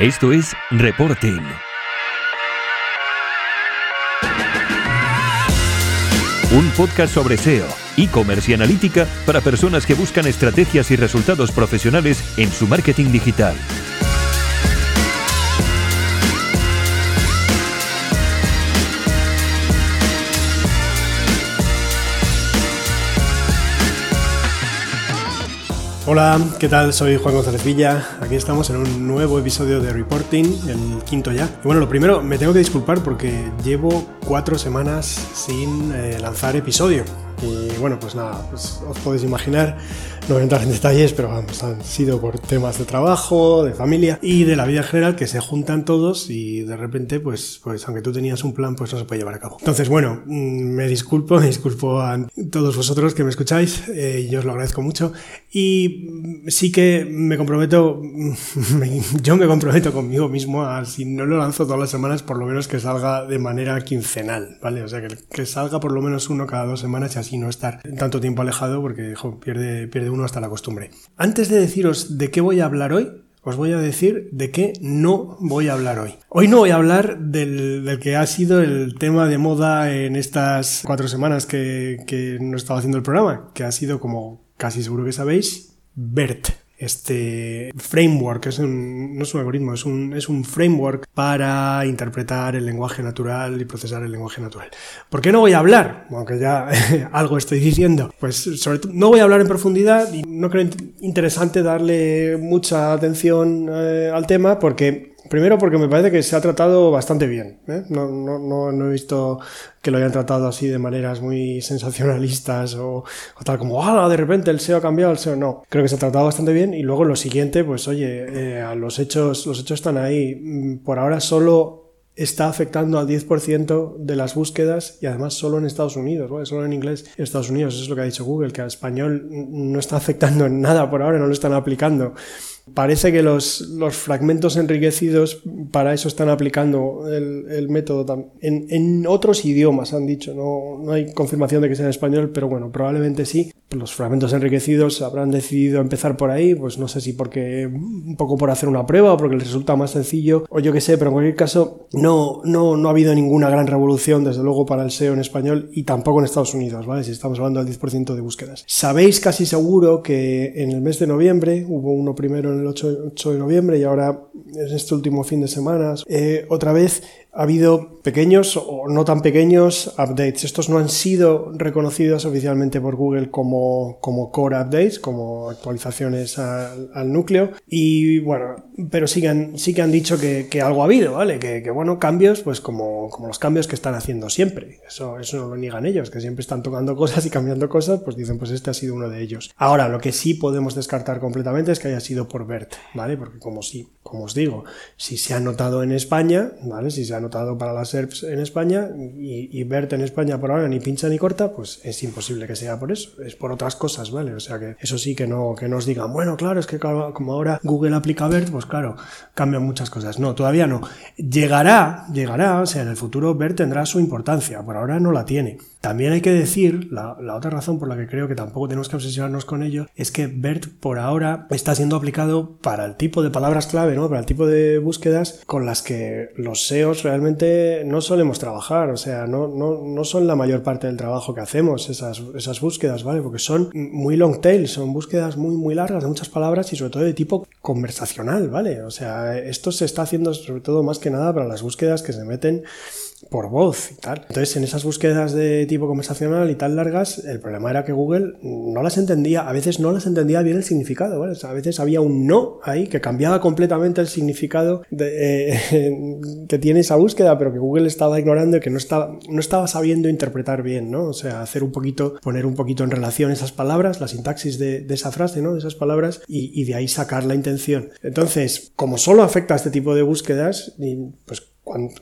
Esto es Reporting. Un podcast sobre SEO, e-commerce y analítica para personas que buscan estrategias y resultados profesionales en su marketing digital. Hola, ¿qué tal? Soy Juan González Villa. Aquí estamos en un nuevo episodio de Reporting, el quinto ya. Y bueno, lo primero, me tengo que disculpar porque llevo cuatro semanas sin eh, lanzar episodio. Y bueno, pues nada, pues os podéis imaginar no voy a entrar en detalles, pero vamos, han sido por temas de trabajo, de familia y de la vida en general que se juntan todos y de repente, pues, pues aunque tú tenías un plan, pues no se puede llevar a cabo. Entonces, bueno, mm, me disculpo, me disculpo a todos vosotros que me escucháis, eh, yo os lo agradezco mucho y sí que me comprometo, yo me comprometo conmigo mismo a si no lo lanzo todas las semanas, por lo menos que salga de manera quincenal, ¿vale? O sea, que, que salga por lo menos uno cada dos semanas y así no estar tanto tiempo alejado porque pierde, pierde uno hasta la costumbre. Antes de deciros de qué voy a hablar hoy, os voy a decir de qué no voy a hablar hoy. Hoy no voy a hablar del, que ha sido el tema de moda en estas cuatro semanas que, que no estaba haciendo el programa, que ha sido, como casi seguro que sabéis, BERT este framework, es un, no es un algoritmo, es un, es un framework para interpretar el lenguaje natural y procesar el lenguaje natural. ¿Por qué no voy a hablar? Aunque ya algo estoy diciendo. Pues sobre todo, no voy a hablar en profundidad y no creo interesante darle mucha atención eh, al tema porque Primero porque me parece que se ha tratado bastante bien. ¿eh? No, no, no, no, he visto que lo hayan tratado así de maneras muy sensacionalistas o, tal como, ¡ah! De repente el SEO ha cambiado, el SEO no. Creo que se ha tratado bastante bien y luego lo siguiente, pues oye, eh, los, hechos, los hechos están ahí. Mm, por ahora solo está afectando al 10% de las búsquedas y además solo en Estados Unidos, ¿vale? solo en inglés en Estados Unidos. Eso es lo que ha dicho Google, que al español no está afectando en nada por ahora, no lo están aplicando. Parece que los, los, fragmentos enriquecidos para eso están aplicando el, el método en, en, otros idiomas, han dicho. No, no, hay confirmación de que sea en español, pero bueno, probablemente sí. Los fragmentos enriquecidos habrán decidido empezar por ahí, pues no sé si porque un poco por hacer una prueba o porque les resulta más sencillo, o yo qué sé, pero en cualquier caso no, no, no ha habido ninguna gran revolución, desde luego, para el SEO en español y tampoco en Estados Unidos, ¿vale? Si estamos hablando del 10% de búsquedas. Sabéis casi seguro que en el mes de noviembre hubo uno primero en el 8, de noviembre y ahora en este último fin de semana. Eh, otra vez ha habido pequeños o no tan pequeños updates. Estos no han sido reconocidos oficialmente por Google como, como core updates, como actualizaciones al, núcleo. Y bueno, pero sí que han, sí que han dicho que, que algo ha habido, ¿vale? Que, bueno, cambios, pues como, como los cambios que están haciendo siempre. Eso, eso no lo niegan ellos, que siempre están tocando cosas y cambiando cosas, pues dicen, pues este ha sido uno de ellos. Ahora, lo que sí podemos descartar completamente es que haya sido por BERT, ¿vale? Porque como sí, como os digo, si se ha notado en España, ¿vale? Si se ha anotado para las En España y, verte en España por ahora ni pincha ni corta, pues es imposible que sea por eso, es por otras cosas, ¿vale? O sea que eso sí que no, que nos digan, bueno, claro, es que como ahora Google aplica BERT, pues claro, cambian muchas cosas. No, todavía no. Llegará, llegará, o sea, en el futuro BERT tendrá su importancia, por ahora no la tiene. También hay que decir, la, otra razón por la que creo que tampoco tenemos que obsesionarnos con ello, es que BERT por ahora está siendo aplicado para el tipo de palabras clave, ¿no? Para el tipo de búsquedas con las que los SEOs realmente no solemos trabajar, o sea, no, no, no son la mayor parte del trabajo que hacemos esas, esas búsquedas, ¿vale? Porque son muy long tail, son búsquedas muy, muy largas de muchas palabras y sobre todo de tipo conversacional, ¿vale? O sea, esto se está haciendo sobre todo más que nada para las búsquedas que se meten por voz y tal. Entonces, en esas búsquedas de tipo conversacional y tan largas, el problema era que Google no las entendía, a veces no las entendía bien el significado, a veces había un no ahí que cambiaba completamente el significado de, eh, que tiene esa búsqueda, pero que Google estaba ignorando y que no estaba, no estaba sabiendo interpretar bien, ¿no? O sea, hacer un poquito, poner un poquito en relación esas palabras, la sintaxis de, de esa frase, ¿no? De esas palabras y, y de ahí sacar la intención. Entonces, como solo afecta a este tipo de búsquedas, pues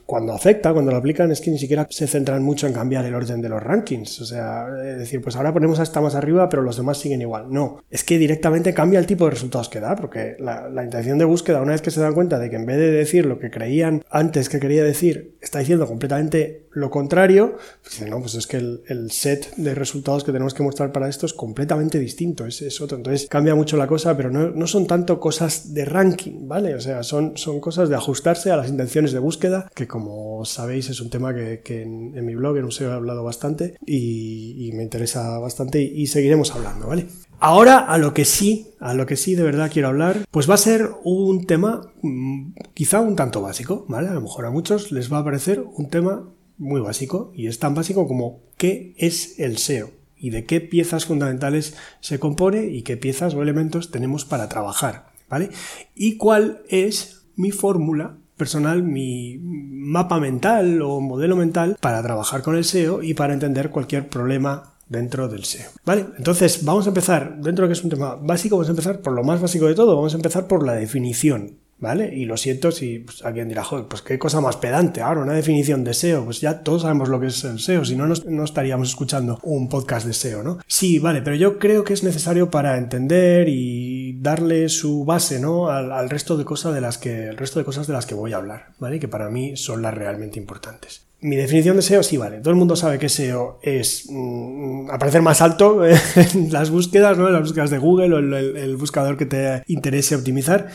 cuando, afecta, cuando lo aplican, es que ni siquiera se centran mucho en cambiar el orden de los rankings. O sea, decir, pues ahora ponemos a esta más arriba, pero los demás siguen igual. No, es que directamente cambia el tipo de resultados que da, porque la intención de búsqueda, una vez que se dan cuenta de que en vez de decir lo que creían antes que quería decir, está diciendo completamente lo contrario, pues no, pues es que el, set de resultados que tenemos que mostrar para esto es completamente distinto, es, otro. Entonces cambia mucho la cosa, pero no, son tanto cosas de ranking, ¿vale? O sea, son, son cosas de ajustarse a las intenciones de búsqueda, que como sabéis es un tema que, en, mi blog, en un SEO, he hablado bastante y, me interesa bastante y seguiremos hablando, ¿vale? Ahora a lo que sí, a lo que sí de verdad quiero hablar, pues va a ser un tema mm, quizá un tanto básico, ¿vale? A lo mejor a muchos les va a parecer un tema muy básico y es tan básico como qué es el SEO y de qué piezas fundamentales se compone y qué piezas o elementos tenemos para trabajar, ¿vale? Y cuál es mi fórmula personal, mi mapa mental o modelo mental para trabajar con el SEO y para entender cualquier problema dentro del SEO. ¿Vale? Entonces, vamos a empezar, dentro de que es un tema básico, vamos a empezar por lo más básico de todo, vamos a empezar por la definición. ¿Vale? Y lo siento si pues, alguien dirá, joder, pues qué cosa más pedante, ahora una definición de SEO, pues ya todos sabemos lo que es el SEO, si no, no estaríamos escuchando un podcast de SEO, ¿no? Sí, vale, pero yo creo que es necesario para entender y darle su base, ¿no? Al, resto de cosas de las que, el resto de cosas de las que voy a hablar, ¿vale? Que para mí son las realmente importantes. Mi definición de SEO sí vale. Todo el mundo sabe que SEO es mm, aparecer más alto en las búsquedas, ¿no? En las búsquedas de Google o el, el, buscador que te interese optimizar.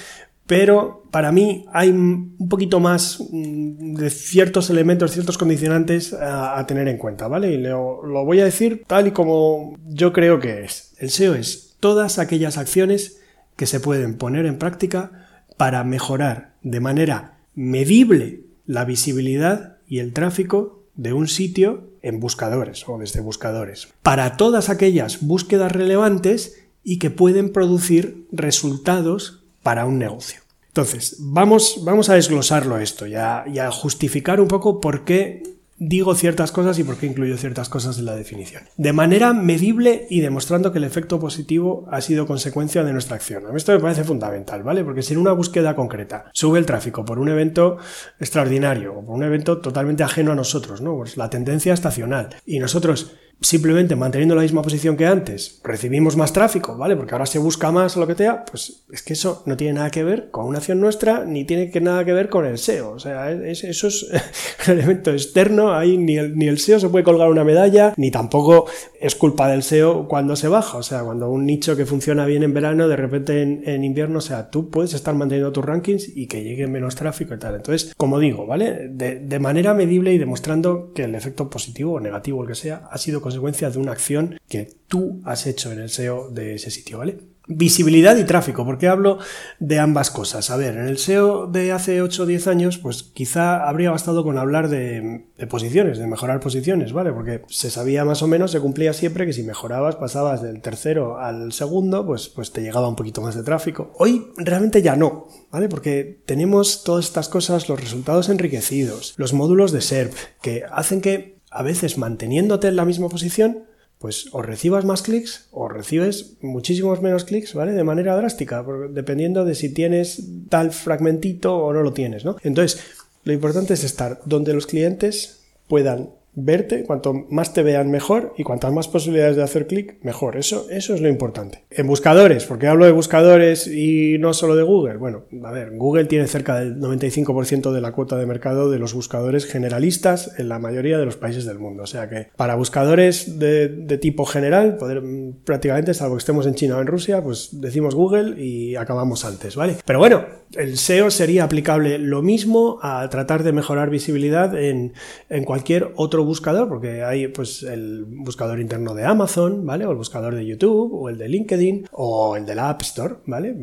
Pero para mí hay un poquito más mm, de ciertos elementos, ciertos condicionantes a, tener en cuenta, ¿vale? Y lo, lo voy a decir tal y como yo creo que es. El SEO es todas aquellas acciones que se pueden poner en práctica para mejorar de manera medible la visibilidad y el tráfico de un sitio en buscadores o desde buscadores. Para todas aquellas búsquedas relevantes y que pueden producir resultados para un negocio. Entonces, vamos, vamos a desglosarlo esto y a, y a justificar un poco por qué digo ciertas cosas y por qué incluyo ciertas cosas en la definición. De manera medible y demostrando que el efecto positivo ha sido consecuencia de nuestra acción. A mí esto me parece fundamental, ¿vale? Porque si en una búsqueda concreta sube el tráfico por un evento extraordinario o por un evento totalmente ajeno a nosotros, ¿no? Pues la tendencia estacional y nosotros simplemente manteniendo la misma posición que antes, recibimos más tráfico, ¿vale? Porque ahora se busca más o lo que sea, pues es que eso no tiene nada que ver con una acción nuestra, ni tiene que nada que ver con el SEO. O sea, eso es un elemento externo, ahí ni el, ni el SEO se puede colgar una medalla, ni tampoco es culpa del SEO cuando se baja. O sea, cuando un nicho que funciona bien en verano, de repente en, invierno, o sea, tú puedes estar manteniendo tus rankings y que llegue menos tráfico y tal. Entonces, como digo, ¿vale? De, de manera medible y demostrando que el efecto positivo o negativo, el que sea, ha sido consecuencia de una acción que tú has hecho en el SEO de ese sitio, ¿vale? Visibilidad y tráfico, ¿por qué hablo de ambas cosas? A ver, en el SEO de hace 8 o 10 años, pues quizá habría bastado con hablar de, posiciones, de mejorar posiciones, ¿vale? Porque se sabía más o menos, se cumplía siempre que si mejorabas, pasabas del tercero al segundo, pues, pues te llegaba un poquito más de tráfico. Hoy realmente ya no, ¿vale? Porque tenemos todas estas cosas, los resultados enriquecidos, los módulos de SERP, que hacen que a veces manteniéndote en la misma posición, pues o recibas más clics o recibes muchísimos menos clics, ¿vale? De manera drástica, dependiendo de si tienes tal fragmentito o no lo tienes, ¿no? Entonces, lo importante es estar donde los clientes puedan verte, cuanto más te vean mejor y cuantas más posibilidades de hacer clic, mejor. Eso, eso es lo importante. En buscadores, porque hablo de buscadores y no solo de Google. Bueno, a ver, Google tiene cerca del 95% de la cuota de mercado de los buscadores generalistas en la mayoría de los países del mundo. O sea que para buscadores de, tipo general, poder, prácticamente, salvo que estemos en China o en Rusia, pues decimos Google y acabamos antes, ¿vale? Pero bueno, el SEO sería aplicable lo mismo a tratar de mejorar visibilidad en, en cualquier otro buscador, porque hay pues el buscador interno de Amazon, ¿vale? O el buscador de YouTube, o el de LinkedIn, o el de la App Store, ¿vale?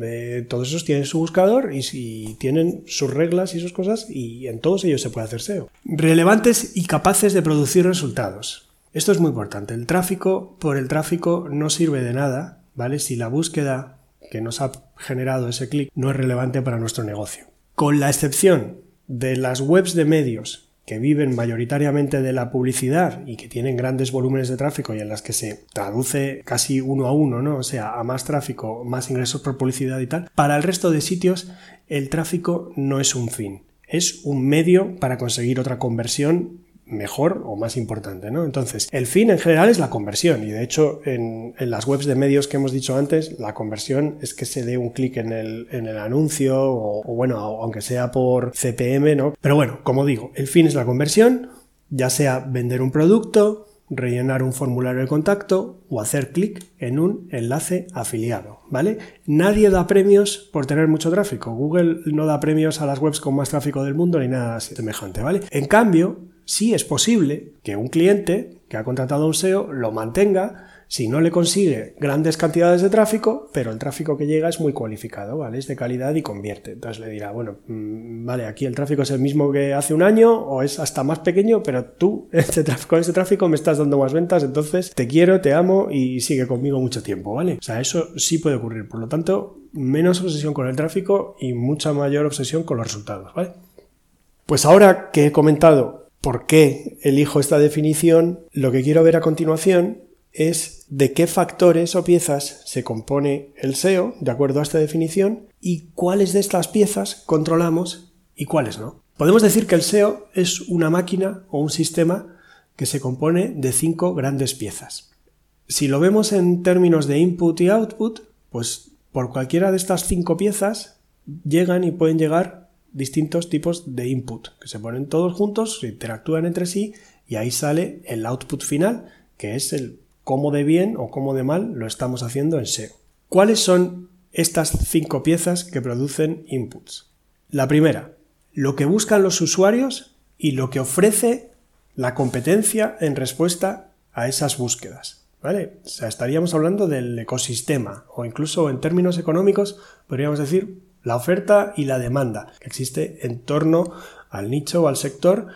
todos esos tienen su buscador y, si tienen sus reglas y sus cosas, y en todos ellos se puede hacer SEO. Relevantes y capaces de producir resultados. Esto es muy importante. El tráfico por el tráfico no sirve de nada, ¿vale? Si la búsqueda que nos ha generado ese clic no es relevante para nuestro negocio. Con la excepción de las webs de medios que viven mayoritariamente de la publicidad y que tienen grandes volúmenes de tráfico y en las que se traduce casi uno a uno, ¿no? O sea, a más tráfico, más ingresos por publicidad y tal, para el resto de sitios el tráfico no es un fin, es un medio para conseguir otra conversión mejor o más importante, ¿no? Entonces, el fin en general es la conversión y de hecho en, las webs de medios que hemos dicho antes, la conversión es que se dé un clic en el, en el anuncio o, o, bueno, aunque sea por CPM, ¿no? Pero bueno, como digo, el fin es la conversión, ya sea vender un producto, rellenar un formulario de contacto o hacer clic en un enlace afiliado, ¿vale? Nadie da premios por tener mucho tráfico. Google no da premios a las webs con más tráfico del mundo ni nada semejante, ¿vale? En cambio, sí es posible que un cliente que ha contratado un SEO lo mantenga si no le consigue grandes cantidades de tráfico, pero el tráfico que llega es muy cualificado, ¿vale? Es de calidad y convierte. Entonces le dirá, bueno, mm, vale, aquí el tráfico es el mismo que hace un año o es hasta más pequeño, pero tú este tráfico, con este tráfico me estás dando más ventas, entonces te quiero, te amo y sigue conmigo mucho tiempo, ¿vale? O sea, eso sí puede ocurrir. Por lo tanto, menos obsesión con el tráfico y mucha mayor obsesión con los resultados, ¿vale? Pues ahora que he comentado por qué elijo esta definición, lo que quiero ver a continuación es de qué factores o piezas se compone el SEO, de acuerdo a esta definición, y cuáles de estas piezas controlamos y cuáles no. Podemos decir que el SEO es una máquina o un sistema que se compone de cinco grandes piezas. Si lo vemos en términos de input y output, pues por cualquiera de estas cinco piezas llegan y pueden llegar distintos tipos de input, que se ponen todos juntos, interactúan entre sí y ahí sale el output final, que es el cómo de bien o cómo de mal lo estamos haciendo en SEO. ¿Cuáles son estas cinco piezas que producen inputs? La primera, lo que buscan los usuarios y lo que ofrece la competencia en respuesta a esas búsquedas. ¿Vale? O sea, estaríamos hablando del ecosistema o incluso en términos económicos podríamos decir la oferta y la demanda que existe en torno al nicho o al sector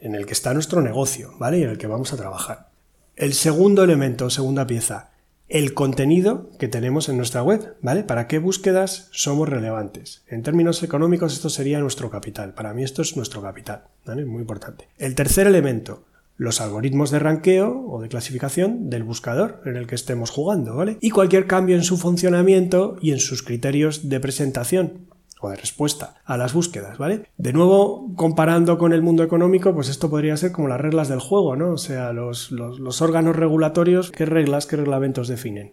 en el que está nuestro negocio, ¿vale? Y en el que vamos a trabajar. El segundo elemento, segunda pieza, el contenido que tenemos en nuestra web, ¿vale? ¿Para qué búsquedas somos relevantes? En términos económicos esto sería nuestro capital. Para mí esto es nuestro capital, ¿vale? Muy importante. El tercer elemento, los algoritmos de ranqueo o de clasificación del buscador en el que estemos jugando, ¿vale? Y cualquier cambio en su funcionamiento y en sus criterios de presentación de respuesta a las búsquedas, ¿vale? De nuevo, comparando con el mundo económico, pues esto podría ser como las reglas del juego, ¿no? O sea, los, órganos regulatorios, ¿qué reglas, qué reglamentos definen?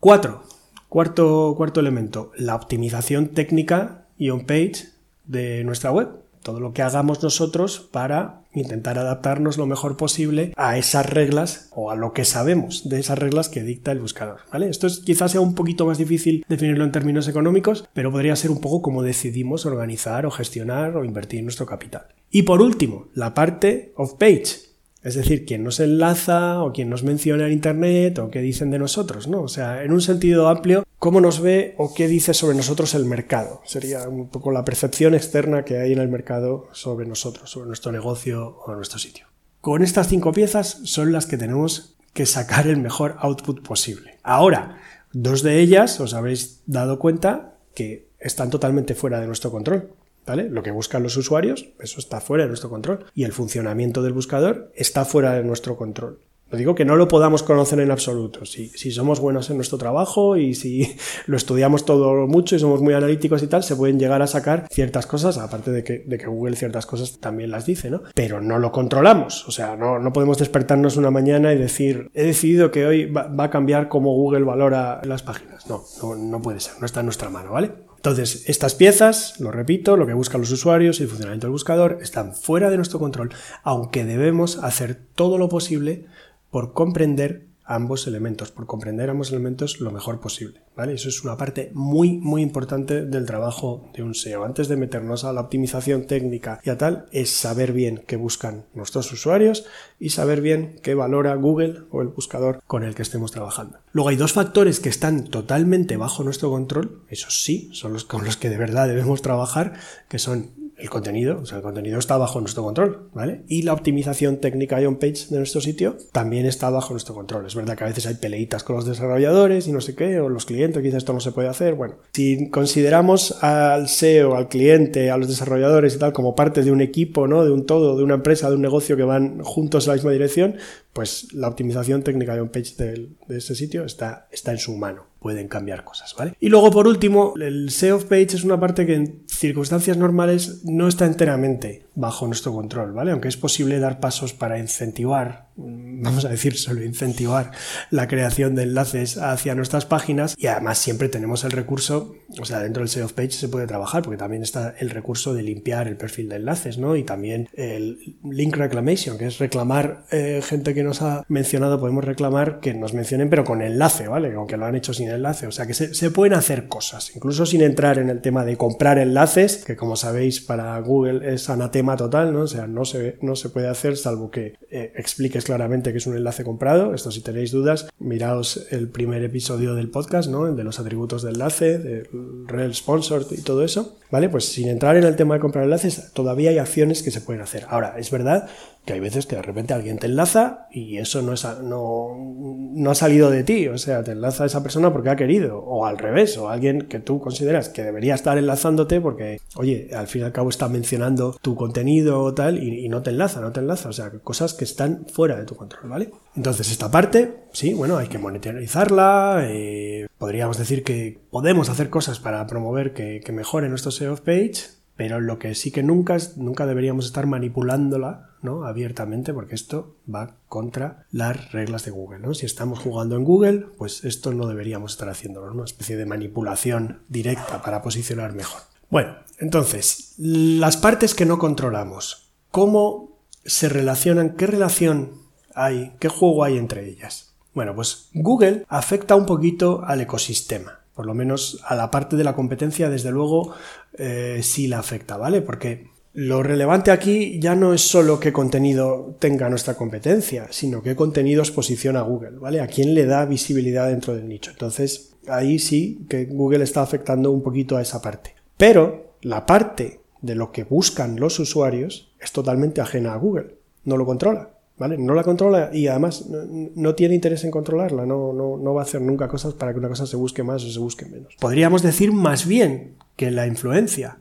Cuatro. Cuarto, cuarto elemento, la optimización técnica y on-page de nuestra web todo lo que hagamos nosotros para intentar adaptarnos lo mejor posible a esas reglas o a lo que sabemos de esas reglas que dicta el buscador. ¿vale? Esto es, quizás sea un poquito más difícil definirlo en términos económicos, pero podría ser un poco como decidimos organizar o gestionar o invertir nuestro capital. Y por último, la parte off-page, es decir, quién nos enlaza o quién nos menciona en Internet o qué dicen de nosotros, ¿no? O sea, en un sentido amplio, cómo nos ve o qué dice sobre nosotros el mercado. Sería un poco la percepción externa que hay en el mercado sobre nosotros, sobre nuestro negocio o nuestro sitio. Con estas cinco piezas son las que tenemos que sacar el mejor output posible. Ahora, dos de ellas os habréis dado cuenta que están totalmente fuera de nuestro control. Lo que buscan los usuarios, eso está fuera de nuestro control. Y el funcionamiento del buscador está fuera de nuestro control. No digo que no lo podamos conocer en absoluto. Si, si, somos buenos en nuestro trabajo y si lo estudiamos todo mucho y somos muy analíticos y tal, se pueden llegar a sacar ciertas cosas, aparte de que, de que Google ciertas cosas también las dice, ¿no? Pero no lo controlamos. O sea, no, no podemos despertarnos una mañana y decir, he decidido que hoy va, va a cambiar cómo Google valora las páginas. No, no, no puede ser, no está en nuestra mano, ¿vale? Entonces, estas piezas, lo repito, lo que buscan los usuarios y el funcionamiento del buscador están fuera de nuestro control, aunque debemos hacer todo lo posible por comprender ambos elementos, por comprender ambos elementos lo mejor posible. ¿vale? Eso es una parte muy, muy importante del trabajo de un SEO. Antes de meternos a la optimización técnica y a tal, es saber bien qué buscan nuestros usuarios y saber bien qué valora Google o el buscador con el que estemos trabajando. Luego hay dos factores que están totalmente bajo nuestro control, esos sí, son los con los que de verdad debemos trabajar, que son el contenido, o sea, el contenido está bajo nuestro control, ¿vale? Y la optimización técnica y on-page de nuestro sitio también está bajo nuestro control. Es verdad que a veces hay peleitas con los desarrolladores y no sé qué, o los clientes, quizás esto no se puede hacer. Bueno, si consideramos al SEO, al cliente, a los desarrolladores y tal como parte de un equipo, ¿no? De un todo, de una empresa, de un negocio que van juntos en la misma dirección, pues la optimización técnica y on-page de, de ese sitio está, está en su mano pueden cambiar cosas, ¿vale? Y luego, por último, el SEO page es una parte que en circunstancias normales no está enteramente bajo nuestro control, ¿vale? Aunque es posible dar pasos para incentivar, vamos a decir solo incentivar la creación de enlaces hacia nuestras páginas y además siempre tenemos el recurso, o sea, dentro del SEO page se puede trabajar porque también está el recurso de limpiar el perfil de enlaces, ¿no? Y también el link reclamation, que es reclamar eh, gente que nos ha mencionado, podemos reclamar que nos mencionen pero con enlace, ¿vale? Aunque lo han hecho sin enlace, o sea que se, se pueden hacer cosas, incluso sin entrar en el tema de comprar enlaces, que como sabéis para Google es anatema total, ¿no? O sea, no se, no se puede hacer salvo que eh, expliques claramente que es un enlace comprado. Esto si tenéis dudas, miraos el primer episodio del podcast, ¿no? El de los atributos de enlace, del rel sponsor y todo eso. ¿Vale? Pues sin entrar en el tema de comprar enlaces, todavía hay acciones que se pueden hacer. Ahora, es verdad que hay veces que de repente alguien te enlaza y eso no, es, no, no ha salido de ti, o sea, te enlaza a esa persona porque ha querido, o al revés, o alguien que tú consideras que debería estar enlazándote porque, oye, al fin y al cabo está mencionando tu contenido o tal y, no te enlaza, no te enlaza, o sea, cosas que están fuera de tu control, ¿vale? Entonces, esta parte, sí, bueno, hay que monitorizarla, eh, podríamos decir que podemos hacer cosas para promover que, que mejore nuestro SEO page, pero lo que sí que nunca, nunca deberíamos estar manipulándola ¿no? abiertamente, porque esto va contra las reglas de Google. Si estamos jugando en Google, pues esto no deberíamos estar haciéndolo, una especie de manipulación directa para posicionar mejor. Bueno, entonces, las partes que no controlamos, ¿cómo se relacionan? ¿Qué relación hay? ¿Qué juego hay entre ellas? Bueno, pues Google afecta un poquito al ecosistema por lo menos a la parte de la competencia, desde luego, eh, sí la afecta, ¿vale? Porque lo relevante aquí ya no es solo qué contenido tenga nuestra competencia, sino qué contenidos posiciona Google, ¿vale? A quién le da visibilidad dentro del nicho. Entonces, ahí sí que Google está afectando un poquito a esa parte. Pero la parte de lo que buscan los usuarios es totalmente ajena a Google, no lo controla. No la controla y además no, tiene interés en controlarla, no, no, no, va a hacer nunca cosas para que una cosa se busque más o se busque menos. Podríamos decir más bien que la influencia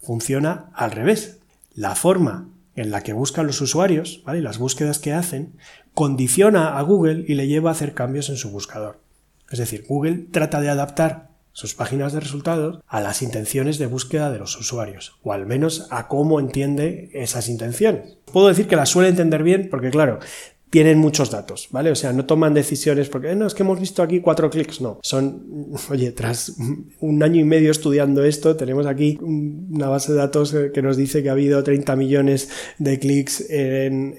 funciona al revés. La forma en la que buscan los usuarios, ¿vale? las búsquedas que hacen, condiciona a Google y le lleva a hacer cambios en su buscador. Es decir, Google trata de adaptar sus páginas de resultados a las intenciones de búsqueda de los usuarios, o al menos a cómo entiende esas intenciones. Puedo decir que las suele entender bien porque, claro, tienen muchos datos, ¿vale? O sea, no toman decisiones porque, eh, no, es que hemos visto aquí cuatro clics, no. Son, oye, tras un año y medio estudiando esto, tenemos aquí una base de datos que nos dice que ha habido 30 millones de clics en,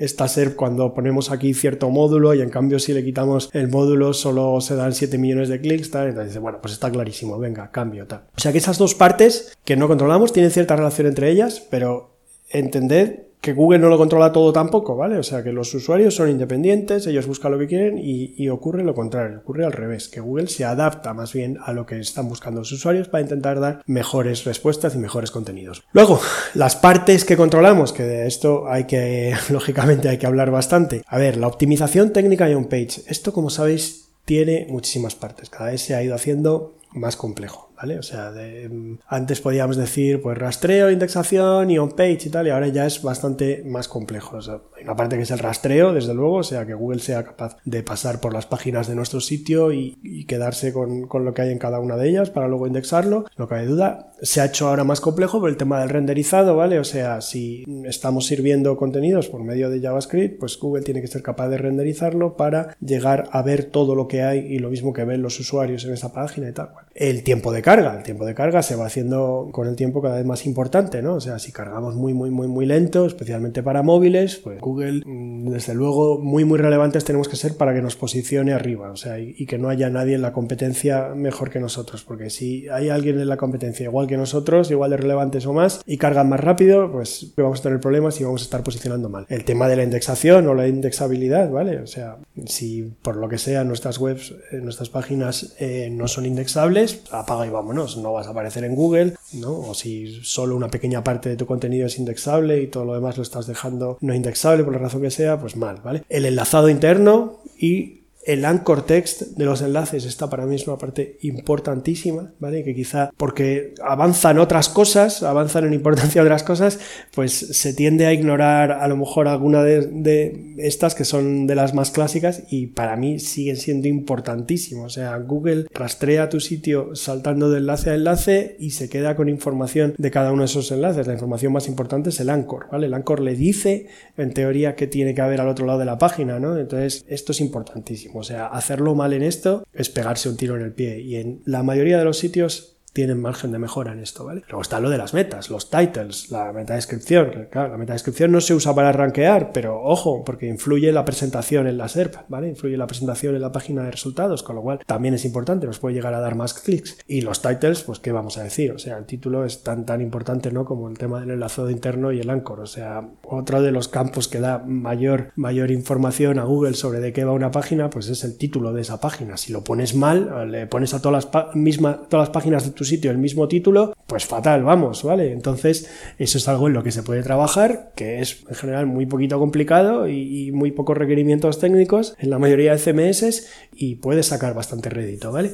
esta SERP cuando ponemos aquí cierto módulo y en cambio si le quitamos el módulo solo se dan 7 millones de clics, tal. Entonces, bueno, pues está clarísimo, venga, cambio, tal. O sea que esas dos partes que no controlamos tienen cierta relación entre ellas, pero entended que Google no lo controla todo tampoco, ¿vale? O sea, que los usuarios son independientes, ellos buscan lo que quieren y, ocurre lo contrario, ocurre al revés, que Google se adapta más bien a lo que están buscando los usuarios para intentar dar mejores respuestas y mejores contenidos. Luego, las partes que controlamos, que de esto hay que, lógicamente hay que hablar bastante. A ver, la optimización técnica de un page. Esto, como sabéis, tiene muchísimas partes. Cada vez se ha ido haciendo más complejo. O sea, antes podíamos decir pues rastreo, indexación y on-page y tal, y ahora ya es bastante más complejo. hay una parte que es el rastreo, desde luego, o sea, que Google sea capaz de pasar por las páginas de nuestro sitio y, quedarse con, lo que hay en cada una de ellas para luego indexarlo, no cabe duda. Se ha hecho ahora más complejo por el tema del renderizado, ¿vale? O sea, si estamos sirviendo contenidos por medio de JavaScript, pues Google tiene que ser capaz de renderizarlo para llegar a ver todo lo que hay y lo mismo que ven los usuarios en esa página y tal. El tiempo de carga. El tiempo de carga se va haciendo con el tiempo cada vez más importante, ¿no? O sea, si cargamos muy, muy, muy, muy lento, especialmente para móviles, pues Google, mm, desde luego, muy, muy relevantes tenemos que ser para que nos posicione arriba, o sea, y, que no haya nadie en la competencia mejor que nosotros, porque si hay alguien en la competencia igual que nosotros, igual de relevantes o más, y cargan más rápido, pues vamos a tener problemas y vamos a estar posicionando mal. El tema de la indexación o la indexabilidad, ¿vale? O sea, si por lo que sea nuestras webs, eh, nuestras páginas eh, no son indexables, apaga y vamos no vas a aparecer en Google, ¿no? O si solo una pequeña parte de tu contenido es indexable y todo lo demás lo estás dejando no indexable por la razón que sea, pues mal, ¿vale? El enlazado interno y El anchor text de los enlaces, esta para mí es una parte importantísima, ¿vale? Que quizá porque avanzan otras cosas, avanzan en importancia otras cosas, pues se tiende a ignorar a lo mejor alguna de, estas que son de las más clásicas y para mí siguen siendo importantísimos. O sea, Google rastrea tu sitio saltando de enlace a enlace y se queda con información de cada uno de esos enlaces. La información más importante es el anchor, ¿vale? El anchor le dice, en teoría, que tiene que haber al otro lado de la página, ¿no? Entonces, esto es importantísimo. O sea, hacerlo mal en esto es pegarse un tiro en el pie. Y en la mayoría de los sitios tienen margen de mejora en esto, ¿vale? Luego está lo de las metas, los titles, la metadescripción. Claro, la metadescripción no se usa para rankear, pero ojo, porque influye la presentación en la SERP, ¿vale? Influye la presentación en la página de resultados, con lo cual también es importante, nos puede llegar a dar más clics. Y los titles, pues, ¿qué vamos a decir? O sea, el título es tan, tan importante, ¿no? Como el tema del enlazado interno y el anchor. O sea, otro de los campos que da mayor, mayor información a Google sobre de qué va una página, pues es el título de esa página. Si lo pones mal, le pones a todas las, mismas, todas las páginas de tu sitio el mismo título, pues fatal, vamos, ¿vale? Entonces, eso es algo en lo que se puede trabajar, que es en general muy poquito complicado y, muy pocos requerimientos técnicos en la mayoría de CMS y puede sacar bastante rédito, ¿vale?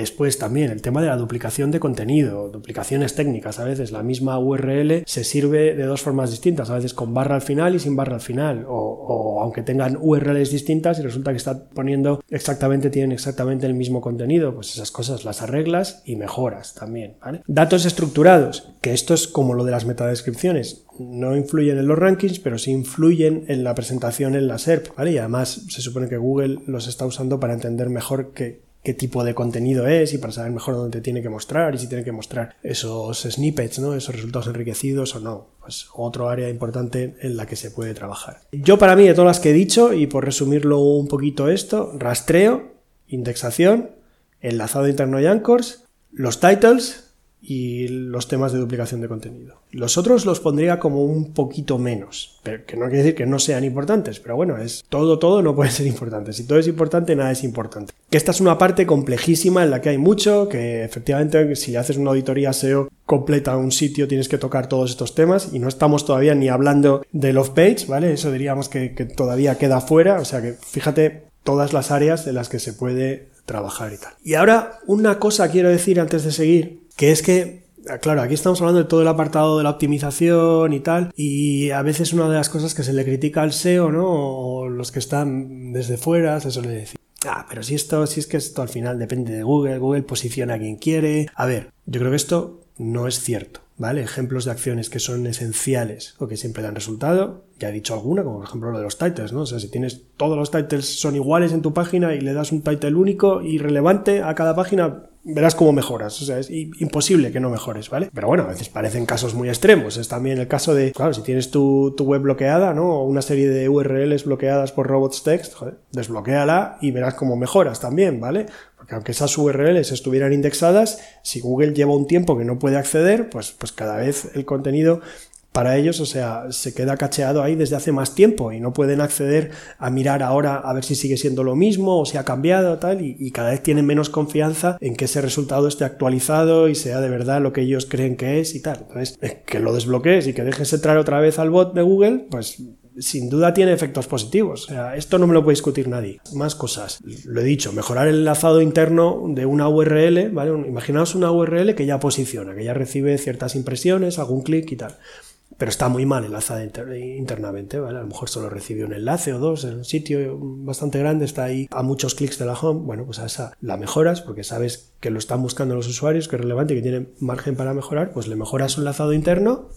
Después también el tema de la duplicación de contenido, duplicaciones técnicas. A veces la misma URL se sirve de dos formas distintas, a veces con barra al final y sin barra al final, o, aunque tengan URLs distintas y resulta que está poniendo exactamente, tienen exactamente el mismo contenido, pues esas cosas las arreglas y mejoras también. Datos estructurados, que esto es como lo de las metadescripciones, no influyen en los rankings, pero sí influyen en la presentación en la SERP, ¿vale? Y además se supone que Google los está usando para entender mejor que qué tipo de contenido es y para saber mejor dónde tiene que mostrar y si tiene que mostrar esos snippets, ¿no? esos resultados enriquecidos o no. Pues otro área importante en la que se puede trabajar. Yo para mí, de todas las que he dicho, y por resumirlo un poquito esto, rastreo, indexación, enlazado interno y anchors, los titles, y los temas de duplicación de contenido. Los otros los pondría como un poquito menos, pero que no quiere decir que no sean importantes, pero bueno, es todo, todo no puede ser importante. Si todo es importante, nada es importante. Que esta es una parte complejísima en la que hay mucho, que efectivamente si haces una auditoría SEO completa un sitio tienes que tocar todos estos temas y no estamos todavía ni hablando del off-page, ¿vale? Eso diríamos que, que todavía queda fuera, o sea que fíjate todas las áreas en las que se puede trabajar y tal. Y ahora una cosa quiero decir antes de seguir, que es que Claro, aquí estamos hablando de todo el apartado de la optimización y tal, y a veces una de las cosas que se le critica al SEO, ¿no? O los que están desde fuera, se suele decir, ah, pero si esto, si es que esto al final depende de Google, Google posiciona a quien quiere. A ver, yo creo que esto no es cierto. ¿vale? Ejemplos de acciones que son esenciales o que siempre dan resultado. Ya he dicho alguna, como por ejemplo lo de los titles, ¿no? O sea, si tienes todos los titles son iguales en tu página y le das un title único y relevante a cada página, verás cómo mejoras. O sea, es imposible que no mejores, ¿vale? Pero bueno, a veces parecen casos muy extremos. Es también el caso de, claro, si tienes tu, web bloqueada, ¿no? O una serie de URLs bloqueadas por robots text, joder, desbloquéala y verás cómo mejoras también, ¿vale? Porque aunque esas URLs estuvieran indexadas, si Google lleva un tiempo que no puede acceder, pues, pues cada vez el contenido para ellos, o sea, se queda cacheado ahí desde hace más tiempo y no pueden acceder a mirar ahora a ver si sigue siendo lo mismo o si ha cambiado tal y, cada vez tienen menos confianza en que ese resultado esté actualizado y sea de verdad lo que ellos creen que es y tal. Entonces, que lo desbloquees y que dejes entrar otra vez al bot de Google, pues sin duda tiene efectos positivos. O sea, esto no me lo puede discutir nadie. Más cosas. Lo he dicho, mejorar el enlazado interno de una URL, ¿vale? Imaginaos una URL que ya posiciona, que ya recibe ciertas impresiones, algún clic y tal. Pero está muy mal enlazada internamente, ¿vale? A lo mejor solo recibe un enlace o dos en un sitio bastante grande, está ahí a muchos clics de la home. Bueno, pues a esa la mejoras porque sabes que lo están buscando los usuarios, que es relevante que tiene margen para mejorar, pues le mejoras su enlazado interno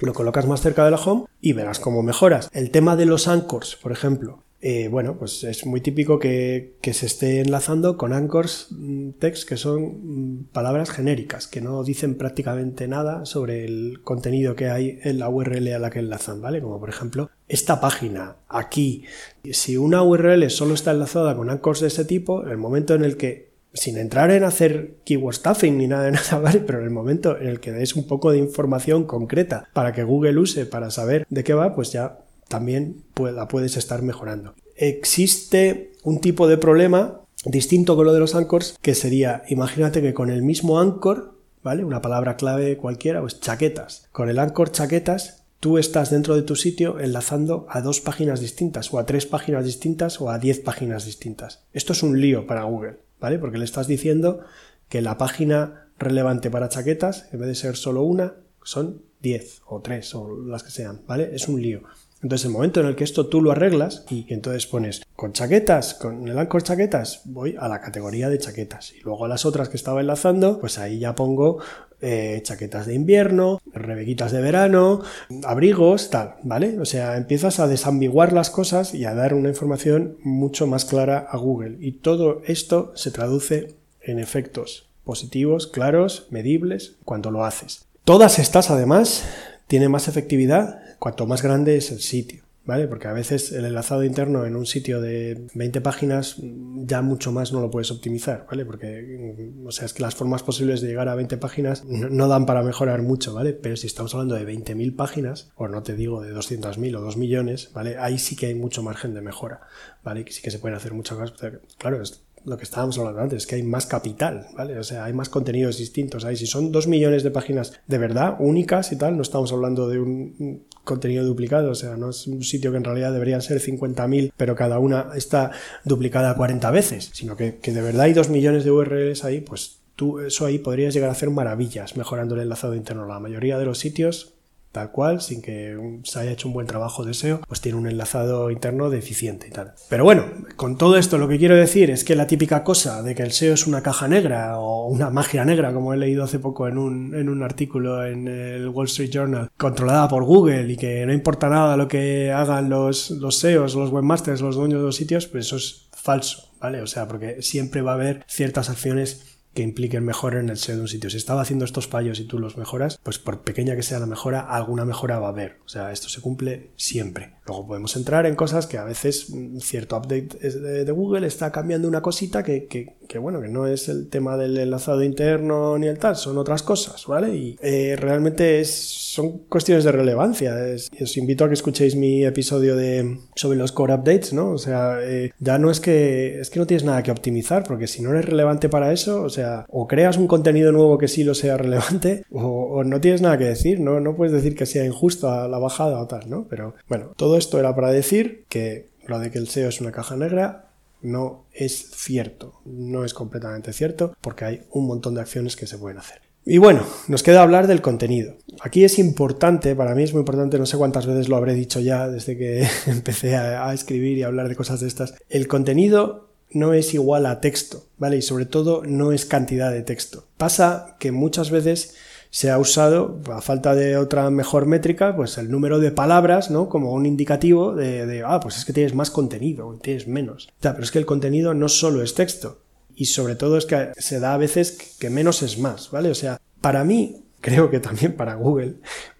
lo colocas más cerca de la home y verás cómo mejoras. El tema de los anchors, por ejemplo. Eh, bueno, pues es muy típico que, se esté enlazando con anchors mm, text que son mm, palabras genéricas, que no dicen prácticamente nada sobre el contenido que hay en la URL a la que enlazan, ¿vale? Como por ejemplo, esta página, aquí. Si una URL solo está enlazada con anchors de ese tipo, el momento en el que sin entrar en hacer keyword stuffing ni nada de nada, ¿vale? Pero en el momento en el que des un poco de información concreta para que Google use para saber de qué va, pues ya también la puedes estar mejorando. Existe un tipo de problema distinto con lo de los anchors, que sería, imagínate que con el mismo anchor, ¿vale? Una palabra clave cualquiera, pues chaquetas. Con el anchor chaquetas tú estás dentro de tu sitio enlazando a dos páginas distintas, o a tres páginas distintas, o a diez páginas distintas. Esto es un lío para Google, ¿vale? Porque le estás diciendo que la página relevante para chaquetas, en vez de ser solo una, son diez o tres o las que sean, ¿vale? Es un lío. Entonces, el momento en el que esto tú lo arreglas y entonces pones con chaquetas, con el Anchor chaquetas, voy a la categoría de chaquetas. Y luego a las otras que estaba enlazando, pues ahí ya pongo eh, chaquetas de invierno, rebequitas de verano, abrigos, tal, ¿vale? O sea, empiezas a desambiguar las cosas y a dar una información mucho más clara a Google. Y todo esto se traduce en efectos positivos, claros, medibles, cuando lo haces. Todas estas, además, tienen más efectividad cuanto más grande es el sitio. ¿Vale? Porque a veces el enlazado interno en un sitio de 20 páginas ya mucho más no lo puedes optimizar, ¿vale? Porque, o sea, es que las formas posibles de llegar a 20 páginas no, dan para mejorar mucho, ¿vale? Pero si estamos hablando de 20.000 páginas, o no te digo de 200.000 o 2 millones, ¿vale? Ahí sí que hay mucho margen de mejora, ¿vale? Sí que se pueden hacer muchas cosas. Claro, es lo que estábamos hablando antes, que hay más capital, ¿vale? O sea, hay más contenidos distintos. Ahí, si son dos millones de páginas de verdad, únicas y tal, no estamos hablando de un contenido duplicado, o sea, no es un sitio que en realidad deberían ser 50.000, pero cada una está duplicada 40 veces, sino que, que de verdad hay dos millones de URLs ahí, pues tú eso ahí podrías llegar a hacer maravillas mejorando el enlazado interno. La mayoría de los sitios tal cual, sin que se haya hecho un buen trabajo de SEO, pues tiene un enlazado interno deficiente y tal. Pero bueno, con todo esto lo que quiero decir es que la típica cosa de que el SEO es una caja negra o una magia negra, como he leído hace poco en un, en un artículo en el Wall Street Journal, controlada por Google y que no importa nada lo que hagan los, los SEOs, los webmasters, los dueños de los sitios, pues eso es falso, ¿vale? O sea, porque siempre va a haber ciertas acciones que impliquen mejora en el SEO de un sitio. Si estaba haciendo estos fallos y tú los mejoras, pues por pequeña que sea la mejora, alguna mejora va a haber. O sea, esto se cumple siempre. Luego podemos entrar en cosas que a veces mm, cierto update de Google está cambiando una cosita que, que, bueno, que no es el tema del enlazado interno ni el tal, son otras cosas, ¿vale? Y eh, realmente es, son cuestiones de relevancia. os invito a que escuchéis mi episodio de, sobre los core updates, ¿no? O sea, eh, ya no es que, es que no tienes nada que optimizar, porque si no eres relevante para eso, o sea, o creas un contenido nuevo que sí lo sea relevante, o, no tienes nada que decir, ¿no? No puedes decir que sea injusta la bajada o tal, ¿no? Pero bueno, todo esto era para decir que lo de que el SEO es una caja negra no es cierto, no es completamente cierto, porque hay un montón de acciones que se pueden hacer. Y bueno, nos queda hablar del contenido. Aquí es importante, para mí es muy importante, no sé cuántas veces lo habré dicho ya desde que empecé a, escribir y a hablar de cosas de estas. El contenido no es igual a texto, ¿vale? Y sobre todo no es cantidad de texto. Pasa que muchas veces se ha usado, a falta de otra mejor métrica, pues el número de palabras, ¿no? Como un indicativo de, ah, pues es que tienes más contenido, tienes menos. Pero es que el contenido no solo es texto. Y sobre todo es que se da a veces que menos es más, ¿vale? O sea, para mí, creo que también para Google,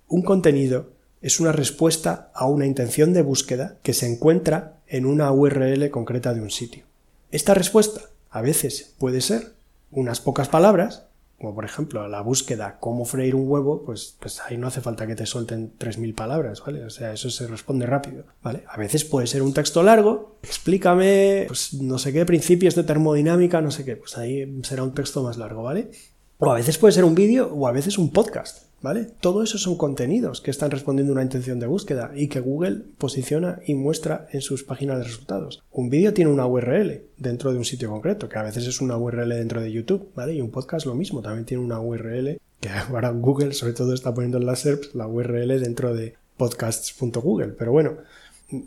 un contenido es una respuesta a una intención de búsqueda que se encuentra en una URL concreta de un sitio. Esta respuesta a veces puede ser unas pocas palabras, como por ejemplo la búsqueda cómo freír un huevo, pues, pues ahí no hace falta que te suelten 3.000 palabras, ¿vale? O sea, eso se responde rápido, ¿vale? A veces puede ser un texto largo, explícame, pues no sé qué, principios de termodinámica, no sé qué, pues ahí será un texto más largo, ¿vale? O a veces puede ser un vídeo o a veces un podcast. ¿Vale? Todo eso son contenidos que están respondiendo a una intención de búsqueda y que Google posiciona y muestra en sus páginas de resultados. Un vídeo tiene una URL dentro de un sitio concreto, que a veces es una URL dentro de YouTube, ¿vale? Y un podcast lo mismo, también tiene una URL que ahora Google sobre todo está poniendo en las SERPs la URL dentro de podcasts.google. Pero bueno,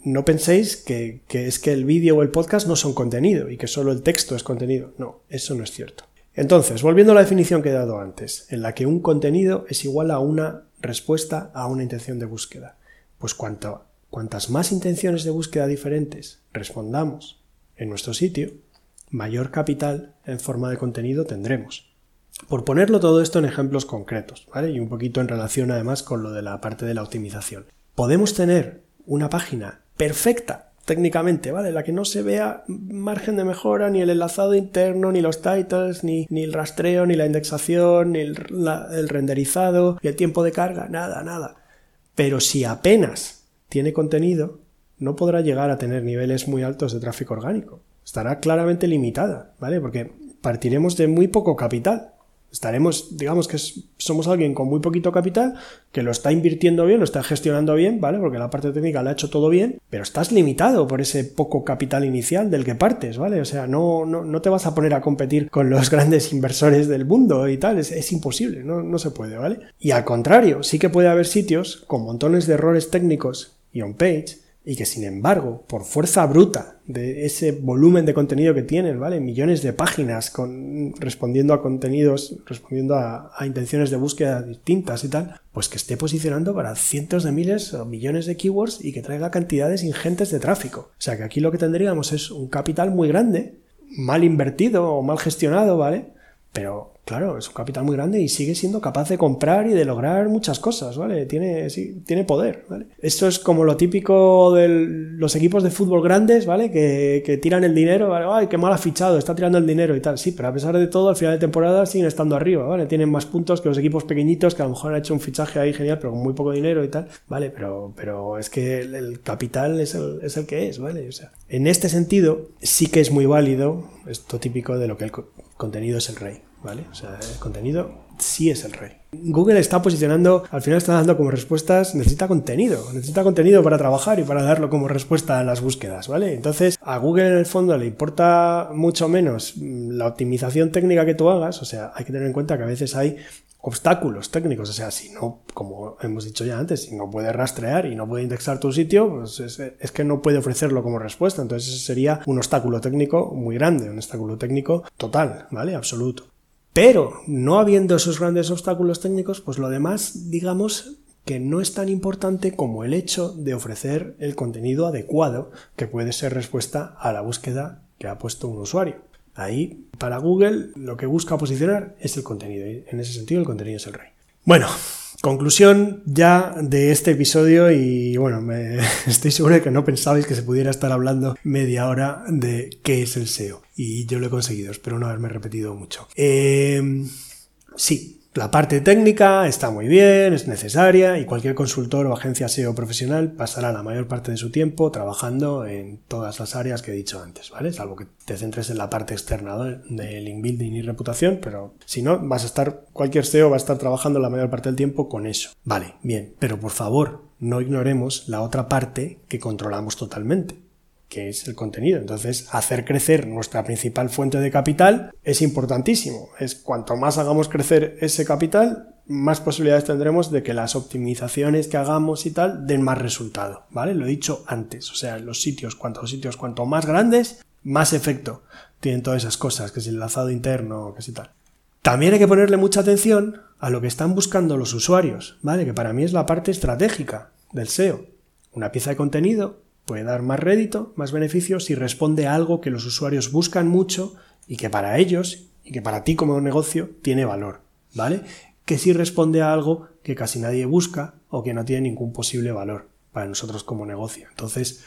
no penséis que, que es que el vídeo o el podcast no son contenido y que solo el texto es contenido. No, eso no es cierto. Entonces, volviendo a la definición que he dado antes, en la que un contenido es igual a una respuesta a una intención de búsqueda. Pues cuantas más intenciones de búsqueda diferentes respondamos en nuestro sitio, mayor capital en forma de contenido tendremos. Por ponerlo todo esto en ejemplos concretos, ¿vale? Y un poquito en relación además con lo de la parte de la optimización. Podemos tener una página perfecta técnicamente, ¿vale? La que no se vea margen de mejora, ni el enlazado interno, ni los titles, ni, ni el rastreo, ni la indexación, ni el, el renderizado, ni el tiempo de carga, nada, nada. Pero si apenas tiene contenido, no podrá llegar a tener niveles muy altos de tráfico orgánico. Estará claramente limitada, ¿vale? Porque partiremos de muy poco capital. Estaremos, digamos que somos alguien con muy poquito capital, que lo está invirtiendo bien, lo está gestionando bien, ¿vale? Porque la parte técnica la ha hecho todo bien, pero estás limitado por ese poco capital inicial del que partes, ¿vale? O sea, no, no, no te vas a poner a competir con los grandes inversores del mundo y tal, es, es imposible, no, no se puede, ¿vale? Y al contrario, sí que puede haber sitios con montones de errores técnicos y on-page y que sin embargo, por fuerza bruta de ese volumen de contenido que tienen, ¿vale? Millones de páginas con, respondiendo a contenidos, respondiendo a, a, intenciones de búsqueda distintas y tal, pues que esté posicionando para cientos de miles o millones de keywords y que traiga cantidades ingentes de tráfico. O sea que aquí lo que tendríamos es un capital muy grande, mal invertido o mal gestionado, ¿vale? Pero claro, es un capital muy grande y sigue siendo capaz de comprar y de lograr muchas cosas, ¿vale? Tiene, sí, tiene poder, ¿vale? Esto es como lo típico de los equipos de fútbol grandes, ¿vale? Que, que, tiran el dinero, ¿vale? ¡Ay, qué mal ha fichado! Está tirando el dinero y tal. Sí, pero a pesar de todo, al final de temporada siguen estando arriba, ¿vale? Tienen más puntos que los equipos pequeñitos que a lo mejor han hecho un fichaje ahí genial, pero con muy poco dinero y tal, ¿vale? Pero, pero es que el, capital es el, es el que es, ¿vale? O sea, en este sentido, sí que es muy válido esto típico de lo que el contenido es el rey. ¿vale? O sea, el contenido sí es el rey. Google está posicionando, al final está dando como respuestas, necesita contenido, necesita contenido para trabajar y para darlo como respuesta a las búsquedas, ¿vale? Entonces, a Google en el fondo le importa mucho menos la optimización técnica que tú hagas, o sea, hay que tener en cuenta que a veces hay obstáculos técnicos, o sea, si no, como hemos dicho ya antes, si no puede rastrear y no puede indexar tu sitio, pues es, es, que no puede ofrecerlo como respuesta, entonces ese sería un obstáculo técnico muy grande, un obstáculo técnico total, ¿vale? Absoluto. Pero no habiendo esos grandes obstáculos técnicos, pues lo demás, digamos que no es tan importante como el hecho de ofrecer el contenido adecuado que puede ser respuesta a la búsqueda que ha puesto un usuario. Ahí, para Google, lo que busca posicionar es el contenido. En ese sentido, el contenido es el rey. Bueno, Conclusión ya de este episodio y bueno, me, estoy seguro de que no pensabais que se pudiera estar hablando media hora de qué es el SEO y yo lo he conseguido, espero no haberme repetido mucho. Eh, sí, la parte técnica está muy bien, es necesaria y cualquier consultor o agencia SEO profesional pasará la mayor parte de su tiempo trabajando en todas las áreas que he dicho antes, ¿vale? Salvo que te centres en la parte externa de link building y reputación, pero si no, vas a estar, cualquier SEO va a estar trabajando la mayor parte del tiempo con eso. Vale, bien, pero por favor, no ignoremos la otra parte que controlamos totalmente, que es el contenido. Entonces, hacer crecer nuestra principal fuente de capital es importantísimo. Es cuanto más hagamos crecer ese capital, más posibilidades tendremos de que las optimizaciones que hagamos y tal den más resultado, ¿vale? Lo he dicho antes, o sea, los sitios, cuantos sitios, cuanto más grandes, más efecto tienen todas esas cosas, que es el enlazado interno, que si tal. También hay que ponerle mucha atención a lo que están buscando los usuarios, ¿vale? Que para mí es la parte estratégica del SEO. Una pieza de contenido Puede dar más rédito, más beneficio si responde a algo que los usuarios buscan mucho y que para ellos y que para ti como negocio tiene valor, ¿vale? Que si responde a algo que casi nadie busca o que no tiene ningún posible valor para nosotros como negocio. Entonces,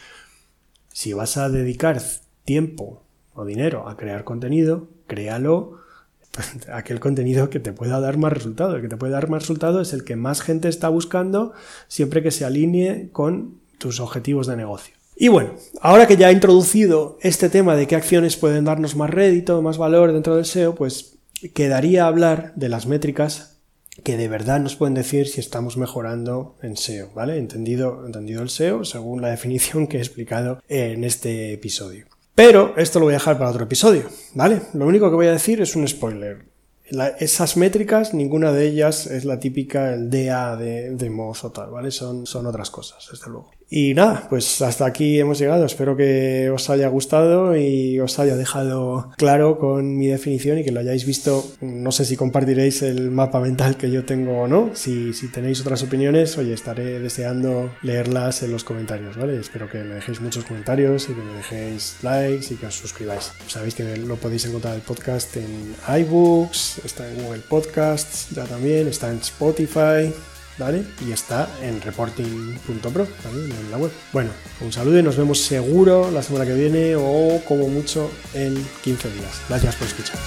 si vas a dedicar tiempo o dinero a crear contenido, créalo aquel contenido que te pueda dar más resultado. El que te puede dar más resultado es el que más gente está buscando siempre que se alinee con tus objetivos de negocio. Y bueno, ahora que ya he introducido este tema de qué acciones pueden darnos más rédito, más valor dentro del SEO, pues quedaría hablar de las métricas que de verdad nos pueden decir si estamos mejorando en SEO, ¿vale? Entendido, entendido el SEO según la definición que he explicado en este episodio. Pero esto lo voy a dejar para otro episodio, ¿vale? Lo único que voy a decir es un spoiler esas métricas, ninguna de ellas es la típica, el DA de, de o tal, ¿vale? Son, son otras cosas, desde luego. Y nada, pues hasta aquí hemos llegado. Espero que os haya gustado y os haya dejado claro con mi definición y que lo hayáis visto. No sé si compartiréis el mapa mental que yo tengo o no. Si, tenéis otras opiniones, oye, estaré deseando leerlas en los comentarios, ¿vale? Espero que me dejéis muchos comentarios y que me dejéis likes y que os suscribáis. Sabéis que lo podéis encontrar el podcast en iBooks, está en Google Podcasts ya también, está en Spotify. ¿Vale? Y está en reporting.pro también en la web. Bueno, un saludo y nos vemos seguro la semana que viene o como mucho en 15 días. Gracias por escuchar.